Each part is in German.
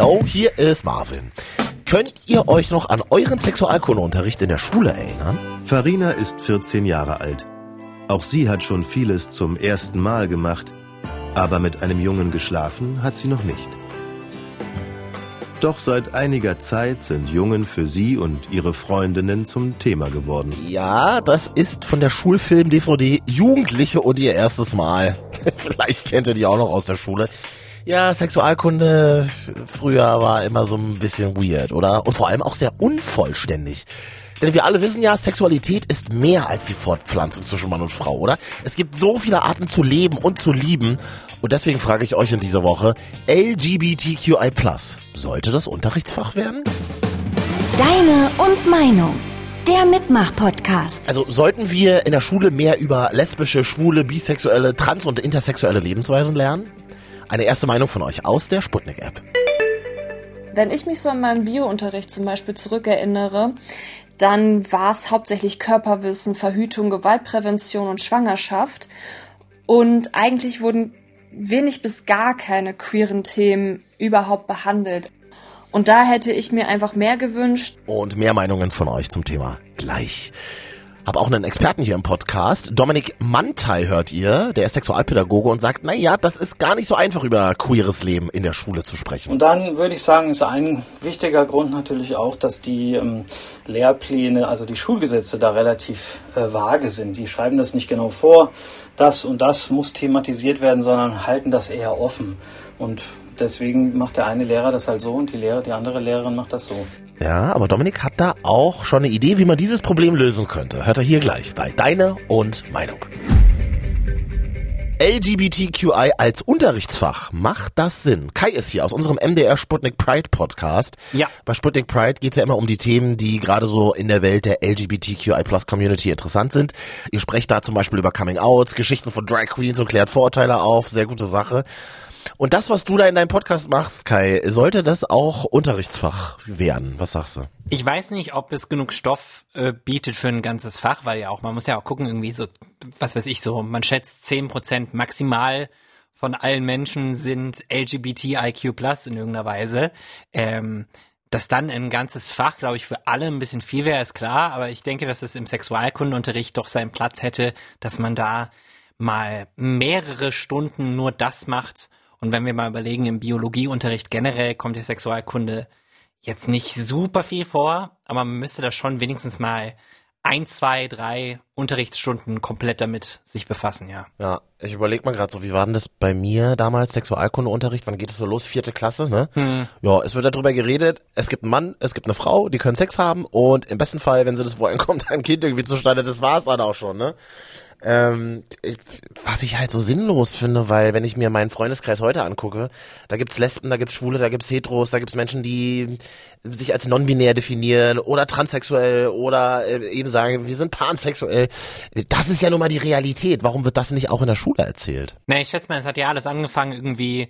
Hallo, hier ist Marvin. Könnt ihr euch noch an euren Sexualkundeunterricht in der Schule erinnern? Farina ist 14 Jahre alt. Auch sie hat schon vieles zum ersten Mal gemacht, aber mit einem Jungen geschlafen hat sie noch nicht. Doch seit einiger Zeit sind Jungen für sie und ihre Freundinnen zum Thema geworden. Ja, das ist von der Schulfilm-DVD Jugendliche und ihr erstes Mal. Vielleicht kennt ihr die auch noch aus der Schule. Ja, Sexualkunde früher war immer so ein bisschen weird, oder? Und vor allem auch sehr unvollständig. Denn wir alle wissen ja, Sexualität ist mehr als die Fortpflanzung zwischen Mann und Frau, oder? Es gibt so viele Arten zu leben und zu lieben. Und deswegen frage ich euch in dieser Woche, LGBTQI+, sollte das Unterrichtsfach werden? Deine und Meinung. Der Mitmach-Podcast. Also sollten wir in der Schule mehr über lesbische, schwule, bisexuelle, trans- und intersexuelle Lebensweisen lernen? Eine erste Meinung von euch aus der Sputnik-App. Wenn ich mich so an meinen Biounterricht zum Beispiel zurückerinnere, dann war es hauptsächlich Körperwissen, Verhütung, Gewaltprävention und Schwangerschaft. Und eigentlich wurden wenig bis gar keine queeren Themen überhaupt behandelt. Und da hätte ich mir einfach mehr gewünscht. Und mehr Meinungen von euch zum Thema gleich. Hab auch einen Experten hier im Podcast. Dominik Mantei hört ihr, der ist Sexualpädagoge und sagt, na ja, das ist gar nicht so einfach über queeres Leben in der Schule zu sprechen. Und dann würde ich sagen, ist ein wichtiger Grund natürlich auch, dass die ähm, Lehrpläne, also die Schulgesetze da relativ äh, vage sind. Die schreiben das nicht genau vor, das und das muss thematisiert werden, sondern halten das eher offen. Und deswegen macht der eine Lehrer das halt so und die, Lehrer, die andere Lehrerin macht das so. Ja, aber Dominik hat da auch schon eine Idee, wie man dieses Problem lösen könnte. Hört er hier gleich bei Deine und Meinung. LGBTQI als Unterrichtsfach, macht das Sinn? Kai ist hier aus unserem MDR Sputnik Pride Podcast. Ja. Bei Sputnik Pride geht es ja immer um die Themen, die gerade so in der Welt der LGBTQI Plus Community interessant sind. Ihr sprecht da zum Beispiel über Coming Outs, Geschichten von Drag Queens und klärt Vorurteile auf. Sehr gute Sache. Und das, was du da in deinem Podcast machst, Kai, sollte das auch Unterrichtsfach werden? Was sagst du? Ich weiß nicht, ob es genug Stoff äh, bietet für ein ganzes Fach, weil ja auch, man muss ja auch gucken, irgendwie so, was weiß ich so, man schätzt zehn Prozent maximal von allen Menschen sind LGBTIQ in irgendeiner Weise. Ähm, dass dann ein ganzes Fach, glaube ich, für alle ein bisschen viel wäre, ist klar, aber ich denke, dass es im Sexualkundenunterricht doch seinen Platz hätte, dass man da mal mehrere Stunden nur das macht und wenn wir mal überlegen, im Biologieunterricht generell kommt die Sexualkunde jetzt nicht super viel vor, aber man müsste da schon wenigstens mal ein, zwei, drei Unterrichtsstunden komplett damit sich befassen, ja. Ja, ich überlege mal gerade so, wie war denn das bei mir damals, Sexualkundeunterricht, wann geht es so los? Vierte Klasse, ne? Hm. Ja, es wird darüber geredet, es gibt einen Mann, es gibt eine Frau, die können Sex haben und im besten Fall, wenn sie das wollen, kommt ein Kind irgendwie zustande, das war's dann auch schon, ne? Ähm, ich, was ich halt so sinnlos finde, weil wenn ich mir meinen Freundeskreis heute angucke, da gibt's Lesben, da gibt's Schwule, da gibt's Heteros, da gibt's Menschen, die sich als non-binär definieren oder transsexuell oder äh, eben sagen, wir sind pansexuell. Das ist ja nun mal die Realität. Warum wird das nicht auch in der Schule erzählt? Na, ich schätze mal, es hat ja alles angefangen irgendwie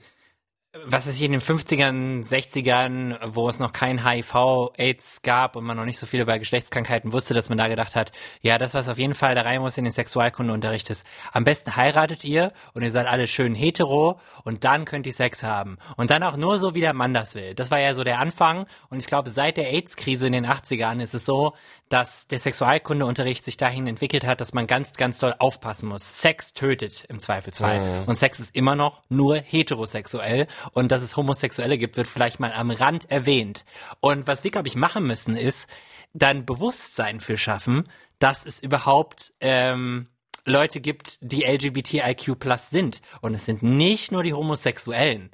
was weiß ich, in den 50ern, 60ern, wo es noch kein HIV, AIDS gab und man noch nicht so viel über Geschlechtskrankheiten wusste, dass man da gedacht hat, ja, das, was auf jeden Fall da rein muss in den Sexualkundeunterricht ist, am besten heiratet ihr und ihr seid alle schön hetero und dann könnt ihr Sex haben. Und dann auch nur so, wie der Mann das will. Das war ja so der Anfang und ich glaube, seit der AIDS-Krise in den 80ern ist es so, dass der Sexualkundeunterricht sich dahin entwickelt hat, dass man ganz, ganz doll aufpassen muss. Sex tötet im Zweifelsfall. Mhm. Und Sex ist immer noch nur heterosexuell und dass es Homosexuelle gibt, wird vielleicht mal am Rand erwähnt. Und was wir, glaube ich, machen müssen, ist dann Bewusstsein für schaffen, dass es überhaupt ähm, Leute gibt, die LGBTIQ plus sind. Und es sind nicht nur die Homosexuellen.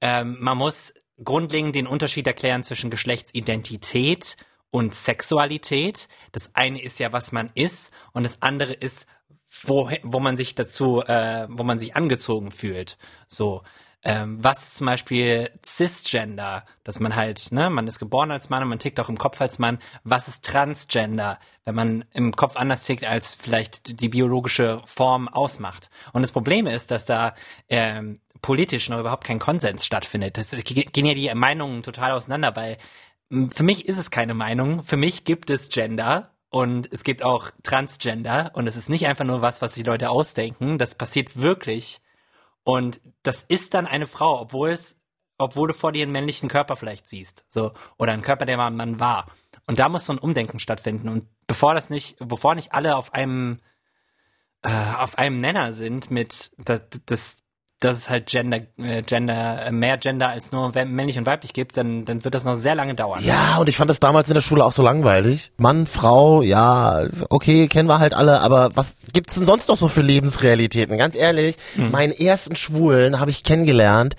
Ähm, man muss grundlegend den Unterschied erklären zwischen Geschlechtsidentität und Sexualität. Das eine ist ja, was man ist, und das andere ist, wo, wo man sich dazu, äh, wo man sich angezogen fühlt. So. Ähm, was zum Beispiel Cisgender, dass man halt, ne, man ist geboren als Mann und man tickt auch im Kopf als Mann. Was ist Transgender, wenn man im Kopf anders tickt, als vielleicht die biologische Form ausmacht? Und das Problem ist, dass da ähm, politisch noch überhaupt kein Konsens stattfindet. Das gehen ja die Meinungen total auseinander, weil für mich ist es keine Meinung. Für mich gibt es Gender und es gibt auch Transgender und es ist nicht einfach nur was, was die Leute ausdenken. Das passiert wirklich und das ist dann eine Frau, obwohl es obwohl du vor dir einen männlichen Körper vielleicht siehst. So. Oder einen Körper, der mal ein Mann war. Und da muss so ein Umdenken stattfinden. Und bevor das nicht, bevor nicht alle auf einem, äh, auf einem Nenner sind mit, das, das dass es halt Gender, äh, Gender, äh, mehr Gender als nur männlich und weiblich gibt, dann, dann wird das noch sehr lange dauern. Ja, und ich fand das damals in der Schule auch so langweilig. Mann, Frau, ja, okay, kennen wir halt alle, aber was gibt's denn sonst noch so für Lebensrealitäten? Ganz ehrlich, mhm. meinen ersten Schwulen habe ich kennengelernt,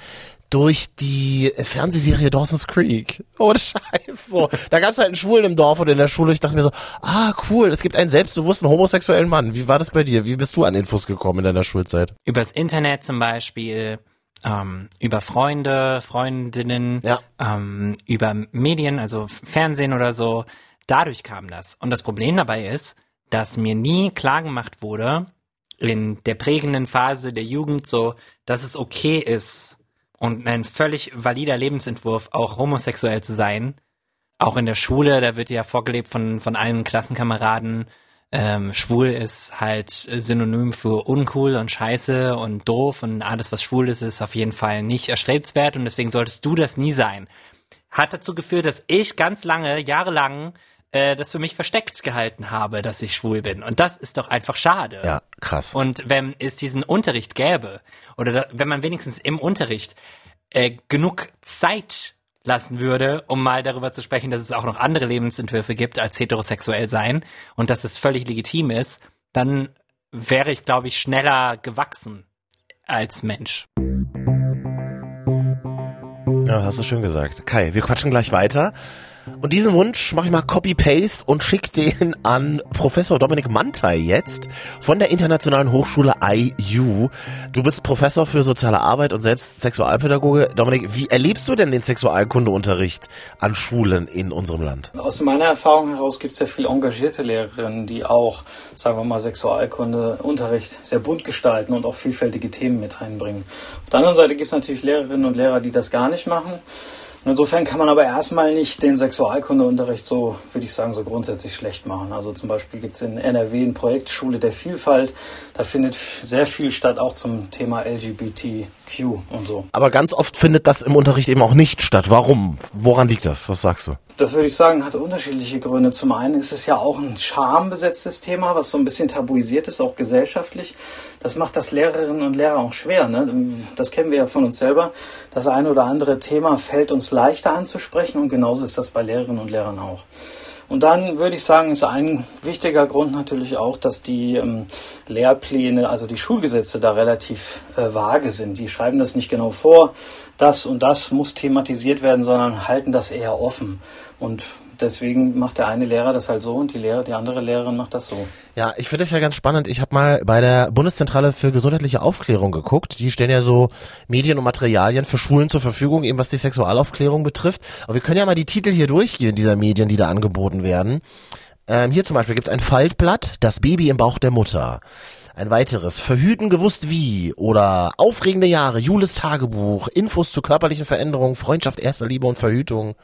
durch die Fernsehserie Dawson's Creek. Oh, Scheiß. So, da gab es halt einen Schwulen im Dorf oder in der Schule. Ich dachte mir so, ah, cool, es gibt einen selbstbewussten homosexuellen Mann. Wie war das bei dir? Wie bist du an Infos gekommen in deiner Schulzeit? Übers Internet zum Beispiel, ähm, über Freunde, Freundinnen, ja. ähm, über Medien, also Fernsehen oder so. Dadurch kam das. Und das Problem dabei ist, dass mir nie klar gemacht wurde, in der prägenden Phase der Jugend so, dass es okay ist, und ein völlig valider Lebensentwurf, auch homosexuell zu sein. Auch in der Schule, da wird ja vorgelebt von, von allen Klassenkameraden, ähm, schwul ist halt synonym für uncool und scheiße und doof und alles, was schwul ist, ist auf jeden Fall nicht erstrebenswert und deswegen solltest du das nie sein. Hat dazu geführt, dass ich ganz lange, jahrelang äh, das für mich versteckt gehalten habe, dass ich schwul bin. Und das ist doch einfach schade. Ja, krass. Und wenn es diesen Unterricht gäbe, oder da, wenn man wenigstens im Unterricht äh, genug Zeit lassen würde, um mal darüber zu sprechen, dass es auch noch andere Lebensentwürfe gibt als heterosexuell sein und dass es völlig legitim ist, dann wäre ich, glaube ich, schneller gewachsen als Mensch. Ja, hast du schön gesagt. Kai, wir quatschen gleich weiter. Und diesen Wunsch mache ich mal Copy-Paste und schicke den an Professor Dominik Mantei jetzt von der Internationalen Hochschule IU. Du bist Professor für soziale Arbeit und selbst Sexualpädagoge. Dominik, wie erlebst du denn den Sexualkundeunterricht an Schulen in unserem Land? Aus meiner Erfahrung heraus gibt es ja viele engagierte Lehrerinnen, die auch, sagen wir mal, Sexualkundeunterricht sehr bunt gestalten und auch vielfältige Themen mit einbringen. Auf der anderen Seite gibt es natürlich Lehrerinnen und Lehrer, die das gar nicht machen. Insofern kann man aber erstmal nicht den Sexualkundeunterricht so, würde ich sagen, so grundsätzlich schlecht machen. Also zum Beispiel gibt es in NRW ein Projekt Schule der Vielfalt. Da findet sehr viel statt, auch zum Thema LGBTQ und so. Aber ganz oft findet das im Unterricht eben auch nicht statt. Warum? Woran liegt das? Was sagst du? Das würde ich sagen, hat unterschiedliche Gründe. Zum einen ist es ja auch ein schambesetztes Thema, was so ein bisschen tabuisiert ist, auch gesellschaftlich. Das macht das Lehrerinnen und Lehrer auch schwer. Ne? Das kennen wir ja von uns selber. Das eine oder andere Thema fällt uns leichter anzusprechen und genauso ist das bei Lehrerinnen und Lehrern auch. Und dann würde ich sagen, ist ein wichtiger Grund natürlich auch, dass die ähm, Lehrpläne, also die Schulgesetze da relativ äh, vage sind. Die schreiben das nicht genau vor, das und das muss thematisiert werden, sondern halten das eher offen. Und deswegen macht der eine Lehrer das halt so und die Lehrer, die andere Lehrerin macht das so. Ja, ich finde das ja ganz spannend. Ich habe mal bei der Bundeszentrale für gesundheitliche Aufklärung geguckt. Die stellen ja so Medien und Materialien für Schulen zur Verfügung, eben was die Sexualaufklärung betrifft. Aber wir können ja mal die Titel hier durchgehen, dieser Medien, die da angeboten werden. Ähm, hier zum Beispiel gibt es ein Faltblatt, das Baby im Bauch der Mutter. Ein weiteres, Verhüten gewusst wie oder aufregende Jahre, Jules Tagebuch, Infos zu körperlichen Veränderungen, Freundschaft, erster Liebe und Verhütung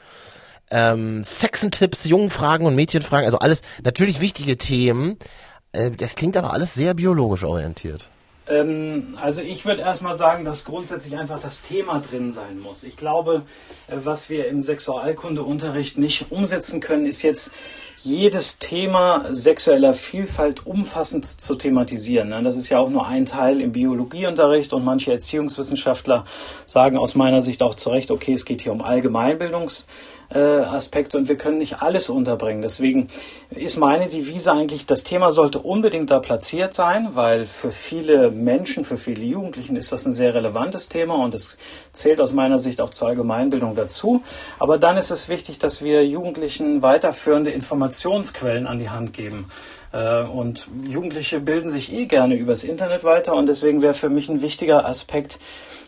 ähm, Sexentipps, Jungenfragen und Mädchenfragen, also alles natürlich wichtige Themen. Äh, das klingt aber alles sehr biologisch orientiert. Ähm, also ich würde erstmal sagen, dass grundsätzlich einfach das Thema drin sein muss. Ich glaube, äh, was wir im Sexualkundeunterricht nicht umsetzen können, ist jetzt jedes Thema sexueller Vielfalt umfassend zu thematisieren. Ne? Das ist ja auch nur ein Teil im Biologieunterricht und manche Erziehungswissenschaftler sagen aus meiner Sicht auch zu Recht, okay, es geht hier um Allgemeinbildungs äh, Aspekte und wir können nicht alles unterbringen. Deswegen ist meine Devise eigentlich, das Thema sollte unbedingt da platziert sein, weil für viele Menschen, für viele Jugendlichen ist das ein sehr relevantes Thema und es zählt aus meiner Sicht auch zur Allgemeinbildung dazu. Aber dann ist es wichtig, dass wir Jugendlichen weiterführende Informationsquellen an die Hand geben. Äh, und Jugendliche bilden sich eh gerne übers Internet weiter und deswegen wäre für mich ein wichtiger Aspekt,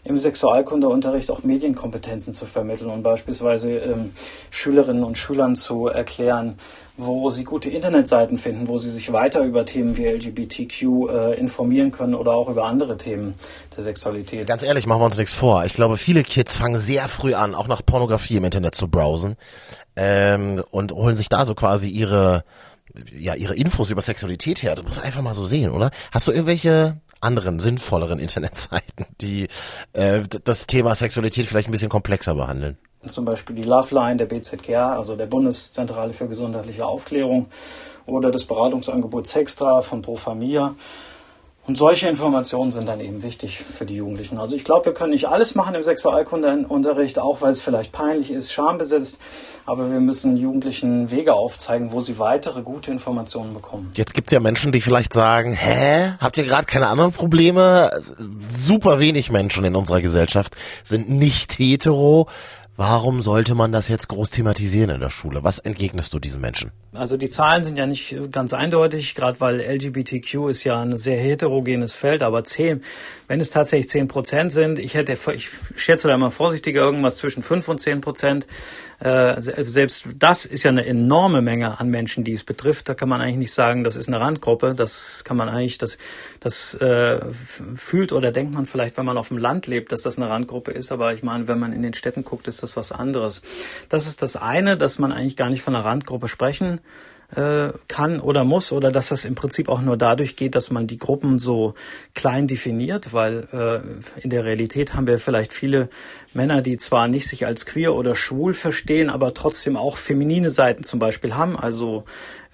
im Sexualkundeunterricht auch Medienkompetenzen zu vermitteln und beispielsweise ähm, Schülerinnen und Schülern zu erklären, wo sie gute Internetseiten finden, wo sie sich weiter über Themen wie LGBTQ äh, informieren können oder auch über andere Themen der Sexualität. Ganz ehrlich, machen wir uns nichts vor. Ich glaube, viele Kids fangen sehr früh an, auch nach Pornografie im Internet zu browsen ähm, und holen sich da so quasi ihre ja, ihre Infos über Sexualität her. Das muss man einfach mal so sehen, oder? Hast du irgendwelche anderen, sinnvolleren Internetseiten, die äh, das Thema Sexualität vielleicht ein bisschen komplexer behandeln? Zum Beispiel die Loveline der BZGR, also der Bundeszentrale für gesundheitliche Aufklärung, oder das Beratungsangebot Sextra von Pro Familia. Und solche Informationen sind dann eben wichtig für die Jugendlichen. Also ich glaube, wir können nicht alles machen im Sexualkundeunterricht, auch weil es vielleicht peinlich ist, schambesetzt. Aber wir müssen Jugendlichen Wege aufzeigen, wo sie weitere gute Informationen bekommen. Jetzt gibt es ja Menschen, die vielleicht sagen, hä, habt ihr gerade keine anderen Probleme? Super wenig Menschen in unserer Gesellschaft sind nicht hetero. Warum sollte man das jetzt groß thematisieren in der Schule? Was entgegnest du diesen Menschen? Also die Zahlen sind ja nicht ganz eindeutig, gerade weil LGBTQ ist ja ein sehr heterogenes Feld, aber zehn, wenn es tatsächlich zehn Prozent sind, ich hätte, ich schätze da mal vorsichtiger irgendwas zwischen fünf und zehn Prozent. Äh, selbst das ist ja eine enorme Menge an Menschen, die es betrifft. Da kann man eigentlich nicht sagen, das ist eine Randgruppe. Das kann man eigentlich, das, das äh, fühlt oder denkt man vielleicht, wenn man auf dem Land lebt, dass das eine Randgruppe ist. Aber ich meine, wenn man in den Städten guckt, ist das was anderes. Das ist das eine, dass man eigentlich gar nicht von einer Randgruppe sprechen äh, kann oder muss oder dass das im Prinzip auch nur dadurch geht, dass man die Gruppen so klein definiert, weil äh, in der Realität haben wir vielleicht viele Männer, die zwar nicht sich als queer oder schwul verstehen, aber trotzdem auch feminine Seiten zum Beispiel haben. Also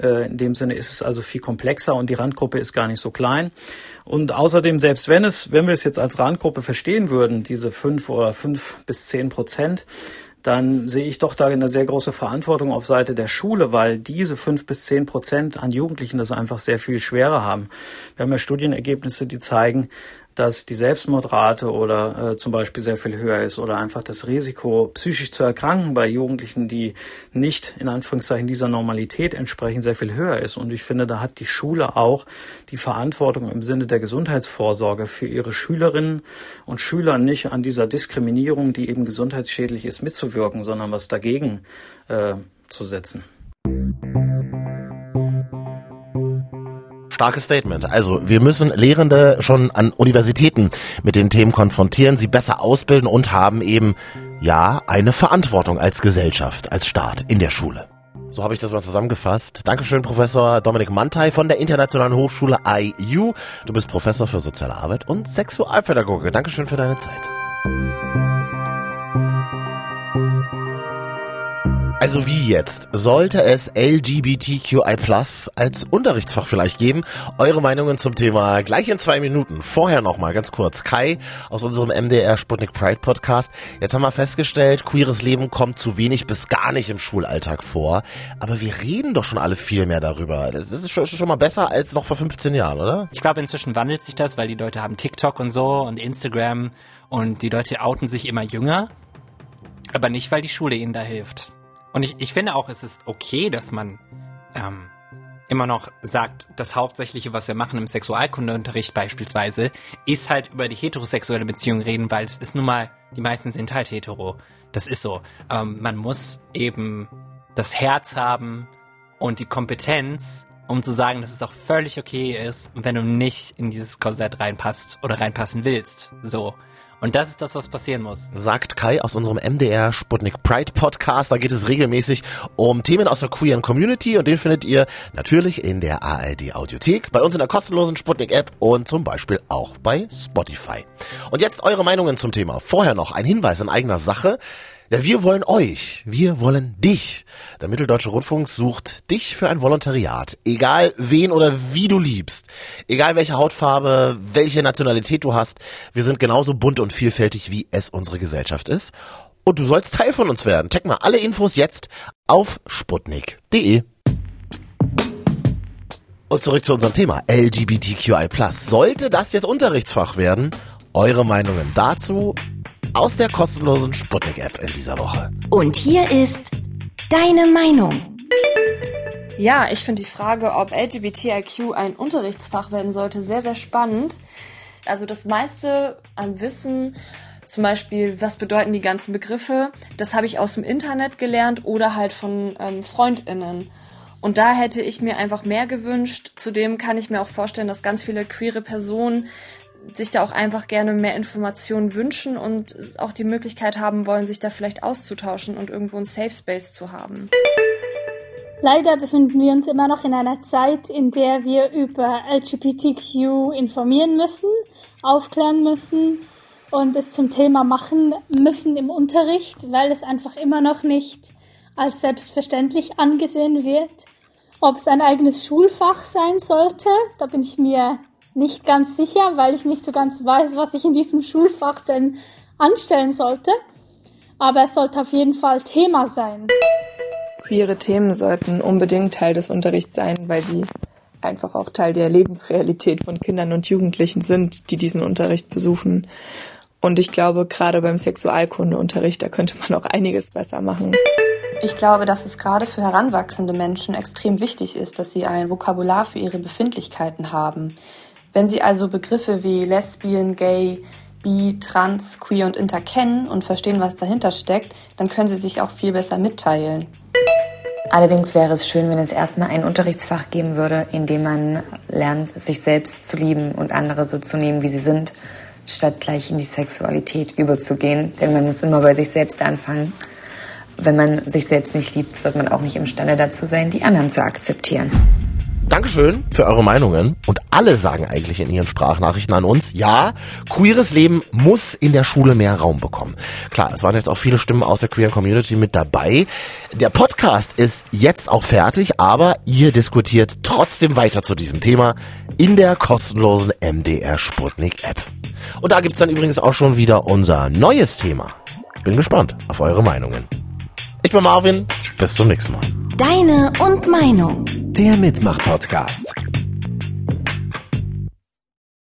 äh, in dem Sinne ist es also viel komplexer und die Randgruppe ist gar nicht so klein. Und außerdem, selbst wenn es, wenn wir es jetzt als Randgruppe verstehen würden, diese fünf oder fünf bis zehn Prozent, dann sehe ich doch da eine sehr große Verantwortung auf Seite der Schule, weil diese fünf bis zehn Prozent an Jugendlichen das einfach sehr viel schwerer haben. Wir haben ja Studienergebnisse, die zeigen, dass die Selbstmordrate oder äh, zum Beispiel sehr viel höher ist oder einfach das Risiko, psychisch zu erkranken bei Jugendlichen, die nicht in Anführungszeichen dieser Normalität entsprechen, sehr viel höher ist. Und ich finde, da hat die Schule auch die Verantwortung im Sinne der Gesundheitsvorsorge für ihre Schülerinnen und Schüler nicht an dieser Diskriminierung, die eben gesundheitsschädlich ist, mitzuwirken, sondern was dagegen äh, zu setzen. Starkes Statement. Also wir müssen Lehrende schon an Universitäten mit den Themen konfrontieren, sie besser ausbilden und haben eben, ja, eine Verantwortung als Gesellschaft, als Staat in der Schule. So habe ich das mal zusammengefasst. Dankeschön, Professor Dominik Mantei von der Internationalen Hochschule IU. Du bist Professor für Soziale Arbeit und Sexualpädagoge. Dankeschön für deine Zeit. Also wie jetzt? Sollte es LGBTQI Plus als Unterrichtsfach vielleicht geben? Eure Meinungen zum Thema gleich in zwei Minuten. Vorher nochmal ganz kurz. Kai aus unserem MDR Sputnik Pride Podcast. Jetzt haben wir festgestellt, queeres Leben kommt zu wenig bis gar nicht im Schulalltag vor. Aber wir reden doch schon alle viel mehr darüber. Das ist schon, schon mal besser als noch vor 15 Jahren, oder? Ich glaube, inzwischen wandelt sich das, weil die Leute haben TikTok und so und Instagram und die Leute outen sich immer jünger. Aber nicht, weil die Schule ihnen da hilft. Und ich, ich finde auch, es ist okay, dass man ähm, immer noch sagt, das Hauptsächliche, was wir machen im Sexualkundeunterricht beispielsweise, ist halt über die heterosexuelle Beziehung reden, weil es ist nun mal, die meisten sind halt hetero. Das ist so. Ähm, man muss eben das Herz haben und die Kompetenz, um zu sagen, dass es auch völlig okay ist, wenn du nicht in dieses Korsett reinpasst oder reinpassen willst. So. Und das ist das, was passieren muss. Sagt Kai aus unserem MDR Sputnik Pride Podcast. Da geht es regelmäßig um Themen aus der queeren Community und den findet ihr natürlich in der ARD Audiothek, bei uns in der kostenlosen Sputnik App und zum Beispiel auch bei Spotify. Und jetzt eure Meinungen zum Thema. Vorher noch ein Hinweis in eigener Sache. Ja, wir wollen euch, wir wollen dich. Der Mitteldeutsche Rundfunk sucht dich für ein Volontariat. Egal wen oder wie du liebst, egal welche Hautfarbe, welche Nationalität du hast, wir sind genauso bunt und vielfältig, wie es unsere Gesellschaft ist. Und du sollst Teil von uns werden. Check mal alle Infos jetzt auf sputnik.de. Und zurück zu unserem Thema LGBTQI+. Sollte das jetzt Unterrichtsfach werden? Eure Meinungen dazu aus der kostenlosen Sputnik-App in dieser Woche. Und hier ist deine Meinung. Ja, ich finde die Frage, ob LGBTIQ ein Unterrichtsfach werden sollte, sehr, sehr spannend. Also das meiste an Wissen, zum Beispiel, was bedeuten die ganzen Begriffe, das habe ich aus dem Internet gelernt oder halt von ähm, FreundInnen. Und da hätte ich mir einfach mehr gewünscht. Zudem kann ich mir auch vorstellen, dass ganz viele queere Personen sich da auch einfach gerne mehr Informationen wünschen und auch die Möglichkeit haben wollen, sich da vielleicht auszutauschen und irgendwo ein Safe Space zu haben. Leider befinden wir uns immer noch in einer Zeit, in der wir über LGBTQ informieren müssen, aufklären müssen und es zum Thema machen müssen im Unterricht, weil es einfach immer noch nicht als selbstverständlich angesehen wird. Ob es ein eigenes Schulfach sein sollte, da bin ich mir nicht ganz sicher, weil ich nicht so ganz weiß, was ich in diesem Schulfach denn anstellen sollte. Aber es sollte auf jeden Fall Thema sein. Queere Themen sollten unbedingt Teil des Unterrichts sein, weil sie einfach auch Teil der Lebensrealität von Kindern und Jugendlichen sind, die diesen Unterricht besuchen. Und ich glaube, gerade beim Sexualkundeunterricht, da könnte man auch einiges besser machen. Ich glaube, dass es gerade für heranwachsende Menschen extrem wichtig ist, dass sie ein Vokabular für ihre Befindlichkeiten haben. Wenn sie also Begriffe wie Lesbian, Gay, Bi, Trans, Queer und Inter kennen und verstehen, was dahinter steckt, dann können sie sich auch viel besser mitteilen. Allerdings wäre es schön, wenn es erstmal ein Unterrichtsfach geben würde, in dem man lernt, sich selbst zu lieben und andere so zu nehmen, wie sie sind, statt gleich in die Sexualität überzugehen. Denn man muss immer bei sich selbst anfangen. Wenn man sich selbst nicht liebt, wird man auch nicht imstande dazu sein, die anderen zu akzeptieren. Dankeschön für eure Meinungen. Und alle sagen eigentlich in ihren Sprachnachrichten an uns, ja, queeres Leben muss in der Schule mehr Raum bekommen. Klar, es waren jetzt auch viele Stimmen aus der queeren Community mit dabei. Der Podcast ist jetzt auch fertig, aber ihr diskutiert trotzdem weiter zu diesem Thema in der kostenlosen MDR Sputnik App. Und da gibt's dann übrigens auch schon wieder unser neues Thema. Bin gespannt auf eure Meinungen. Ich bin Marvin, bis zum nächsten Mal. Deine und Meinung. Der Mitmach-Podcast.